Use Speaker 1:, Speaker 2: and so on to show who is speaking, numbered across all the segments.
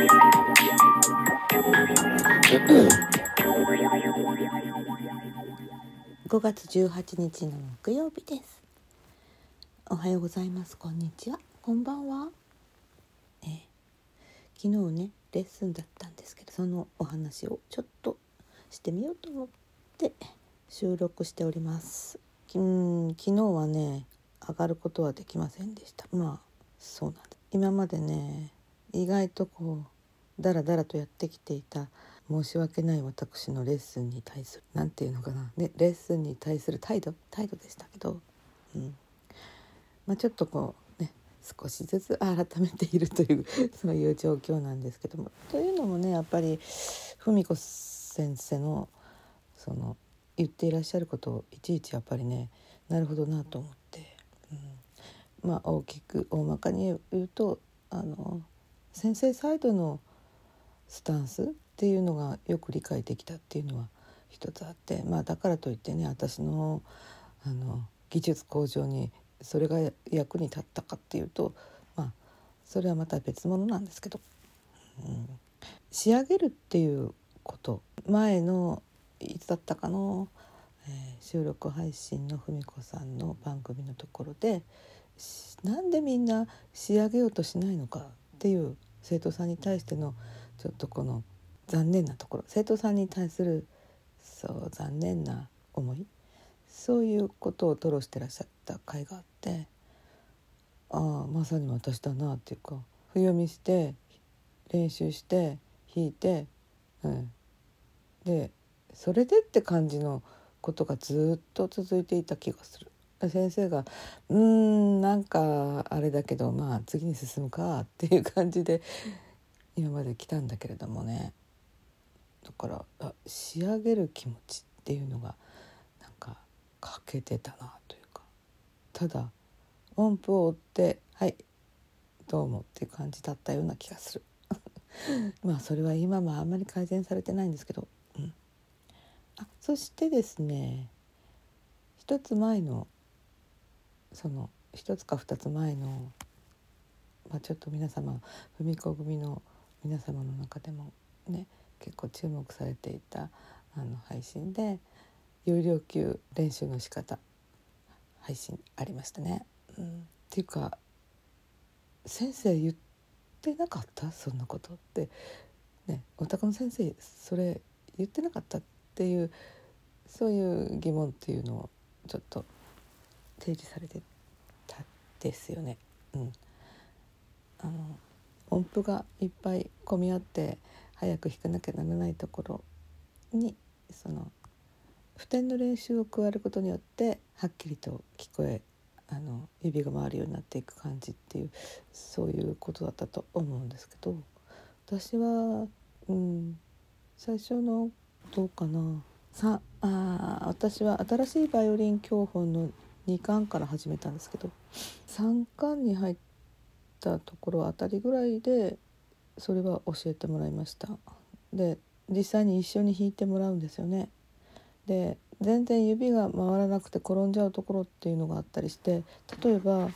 Speaker 1: 5月18日の木曜日です。おはようございます。こんにちは。こんばんは、えー昨日ねレッスンだったんですけどそのお話をちょっとしてみようと思って収録しております。うん昨日はね上がることはできませんでした。まあそうなんです今までね意外とこうだらだらとやってきていた申し訳ない私のレッスンに対する何て言うのかな、ね、レッスンに対する態度態度でしたけど、うん。まあ、ちょっとこうね少しずつ改めているという そういう状況なんですけども。というのもねやっぱり文子先生のその言っていらっしゃることをいちいちやっぱりねなるほどなと思って、うん、まあ大きく大まかに言うとあの先生サイドのスタンスっていうのがよく理解できたっていうのは一つあってまあだからといってね私のあの技術向上にそれが役に立ったかっていうとまあそれはまた別物なんですけど、うん、仕上げるっていうこと前のいつだったかの、えー収録配信の文子さんの番組のところでなんでみんな仕上げようとしないのかっていう生徒さんに対してのちょっとこの残念なところ生徒さんに対するそう残念な思いそういうことを吐露してらっしゃった回があってああまさに私だなっていうか譜読みして練習して弾いて、うん、でそれでって感じのことがずっと続いていた気がする。先生が「うんなんかあれだけどまあ次に進むか」っていう感じで今まで来たんだけれどもね。だからあ仕上げる気持ちっていうのがなんか欠けてたなというか。ただ音符を追って「はいどうも」っていう感じだったような気がする。まあそれは今もあんまり改善されてないんですけど、うん、あそしてですね一つ前のその一つか二つ前の、まあ、ちょっと皆様文子組の皆様の中でもね結構注目されていたあの配信で有料級練習の仕方配信ありましたね。うん、っていうか先生言ってなかった？そんなことって。ねお宅の先生それ言ってなかったっていうそういう疑問っていうのをちょっと提示されてたですよね。うん、あの音符がいっぱい混み合って早く弾かなきゃならないところにその付点の練習を加えることによってはっきりと聞こえあの指が回るようになっていく感じっていうそういうことだったと思うんですけど私は、うん、最初のどうかなさあ私は新しいバイオリン教本の2巻から始めたんですけど3巻に入ったところあたりぐらいでそれは教えてもらいました。で実際に一緒に弾いてもらうんですよね。で全然指が回らなくて転んじゃうところっていうのがあったりして例えば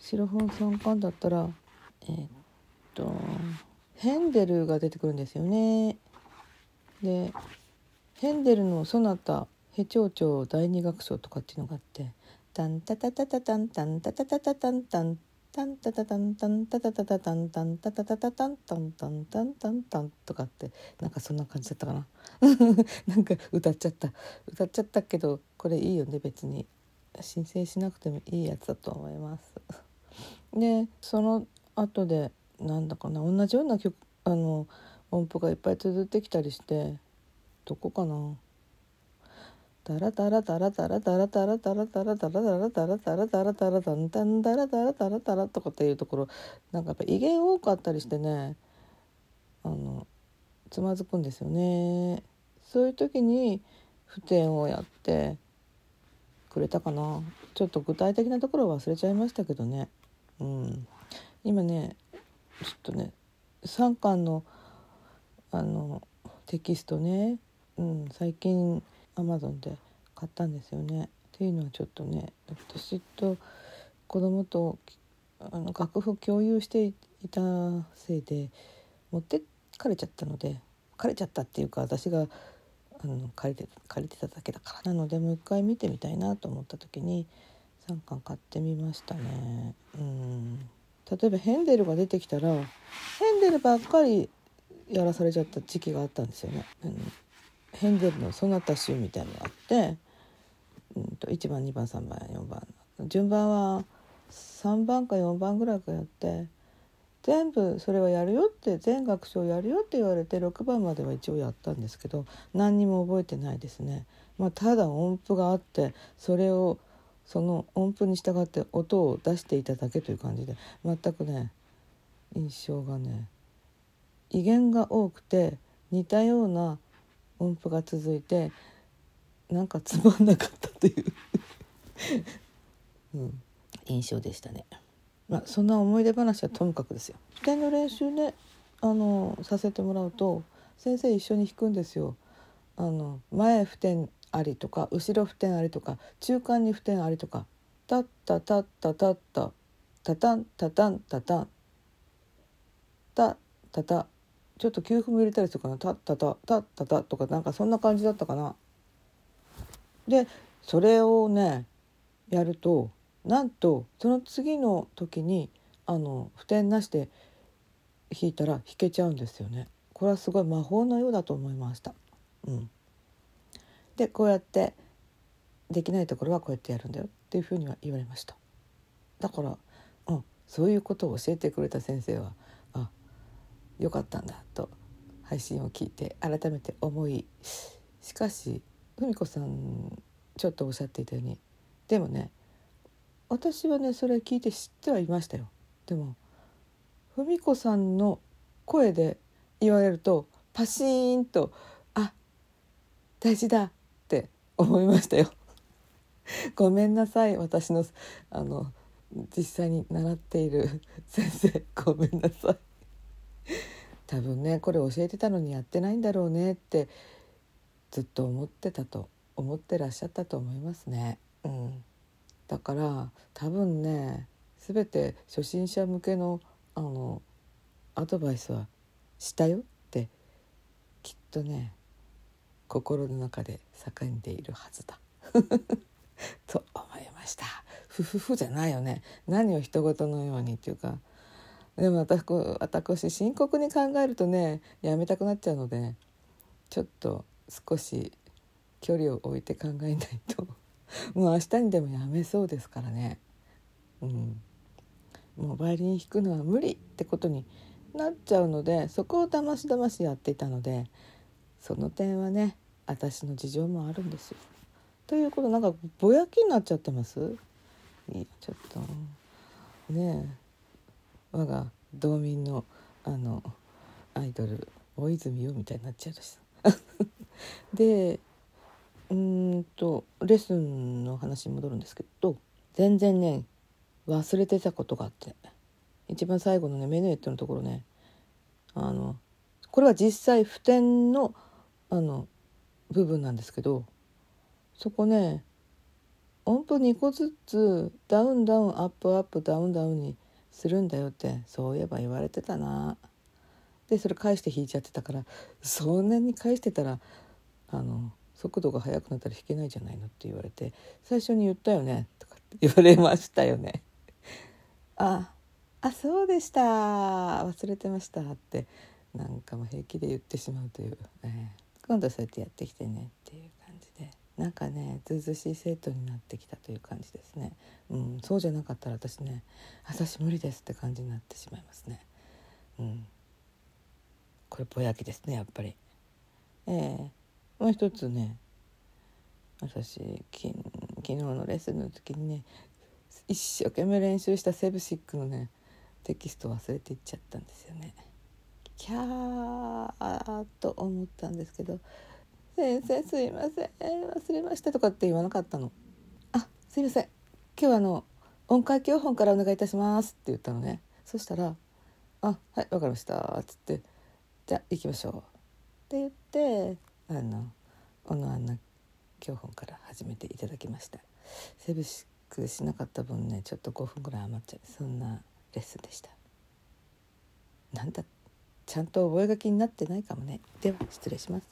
Speaker 1: 白本3巻だったらえーっとヘンデルが出てくるんですよね。でヘンデルのソナタヘ長調第二楽章とかっていうのがあってタンタタタタタンタンタタタタタンタンタンタタタンタンタタタタタンタンタタタタタンタンタンタンタンタンとかってなんかそんな感じだったかななんか歌っちゃった歌っちゃったけどこれいいよね別に申請しなくてもいいやつだと思いますでその後でなんだかな同じような曲あの音符がいっぱい続いてきたりしてどこかなダラダラダラダラダラダラダラダラダラダラダラダラダラダラダンダンダラダラダラダラとかっていうところなんかやっぱ威厳多かったりしてねあのつまずくんですよねそういう時に普天をやってくれたかなちょっと具体的なところは忘れちゃいましたけどねうん今ねちょっとね3巻のあのテキストね、うん、最近アマゾンで買ったんですよね。っていうのはちょっとね私と子供とあの楽譜共有していたせいで持ってかれちゃったのでかれちゃったっていうか私があの借りて借りてただけだからなのでもう一回見てみたいなと思った時に3巻買ってみましたね。うん例えばヘンデルが出てきたらヘンデルばっかりやらされちゃった時期があったんですよね。うん、ヘンデルの「そなた集」みたいのがあって、うんと、1番2番3番4番順番は3番か4番ぐらいかやって全部それはやるよって全楽章やるよって言われて6番までは一応やったんですけど何にも覚えてないですね。まあ、ただ音符があってそれをその音符に従って音を出していただけという感じで全くね印象がね威厳が多くて似たような音符が続いてなんかつまんなかったといううん、印象でしたね。まあ、そんな思い出話はともかくですよ。譜点の練習ねあのさせてもらうと先生一緒に弾くんですよ。あの前譜点ありとか後ろ譜点ありとか中間に譜点ありとか「タッタタッタタッタタタンタタンタタンタタタ」ちょっと休符も入れたりするかな「タッタタタッタタ」とかなんかそんな感じだったかな。でそれをねやるとなんとその次の時にあの譜点なしで弾いたら弾けちゃうんですよね。これはすごい魔法のようだと思いました。うん、でこうやってできないところはこうやってやるんだよっていうふうには言われました。だから、うん、そういうことを教えてくれた先生はよかったんだと配信を聞いて改めて思いしかし文子さんちょっとおっしゃっていたようにでもね私はねそれ聞いて知ってはいましたよ。でも文子さんの声で言われるとパシーンとあ大事だって思いましたよ。ごめんなさい私のあの実際に習っている先生ごめんなさい。多分ねこれ教えてたのにやってないんだろうねってずっと思ってたと思ってらっしゃったと思いますね。うん、だから多分ね全て初心者向けのあのアドバイスはしたよってきっとね心の中で叫んでいるはずだ と思いました。ふふふじゃないよね何を人事のようにっていうかでも私深刻に考えるとねやめたくなっちゃうのでちょっと少し距離を置いて考えないと。もう明日にでもやめそうですからね。うん、もうバイオリン弾くのは無理ってことになっちゃうのでそこをだましだましやっていたのでその点はね私の事情もあるんですよ。ということなんかぼやきになっちゃってます？いやちょっと。ね我が道民のあのアイドル大泉洋みたいになっちゃ うとしでうんとレッスンの話に戻るんですけど全然ね忘れてたことがあって。一番最後のねメヌエットのところねあのこれは実際普天のあの部分なんですけどそこね音符2個ずつダウンダウンアップアップダウンダウンにするんだよってそういえば言われてたな。でそれ返して弾いちゃってたからそんなに返してたらあの速度が速くなったら弾けないじゃないのって言われて最初に言ったよねとかって言われましたよね。ああそうでした。忘れてましたってなんかも平気で言ってしまうという、えー、今度はそうやってやってきてねっていう。なんかねずうずしい生徒になってきたという感じですね、うん、そうじゃなかったら私ね私無理ですって感じになってしまいますね。うん。これぼやきですねやっぱり。ええ。ー、もう一つね私き昨日のレッスンの時にね一生懸命練習したセブシックのねテキスト忘れていっちゃったんですよね。キャーと思ったんですけど先生すいません。忘れました」とかって言わなかったの「あすいません。今日はあの音階教本からお願いいたします」って言ったのね。そしたら「あはいわかりました」っつって「じゃあ行きましょう」って言ってあの小野アンナ教本から始めていただきました。セブシックしなかった分ねちょっと5分ぐらい余っちゃう。そんなレッスンでした。なんだちゃんと覚書になってないかもね。では失礼します。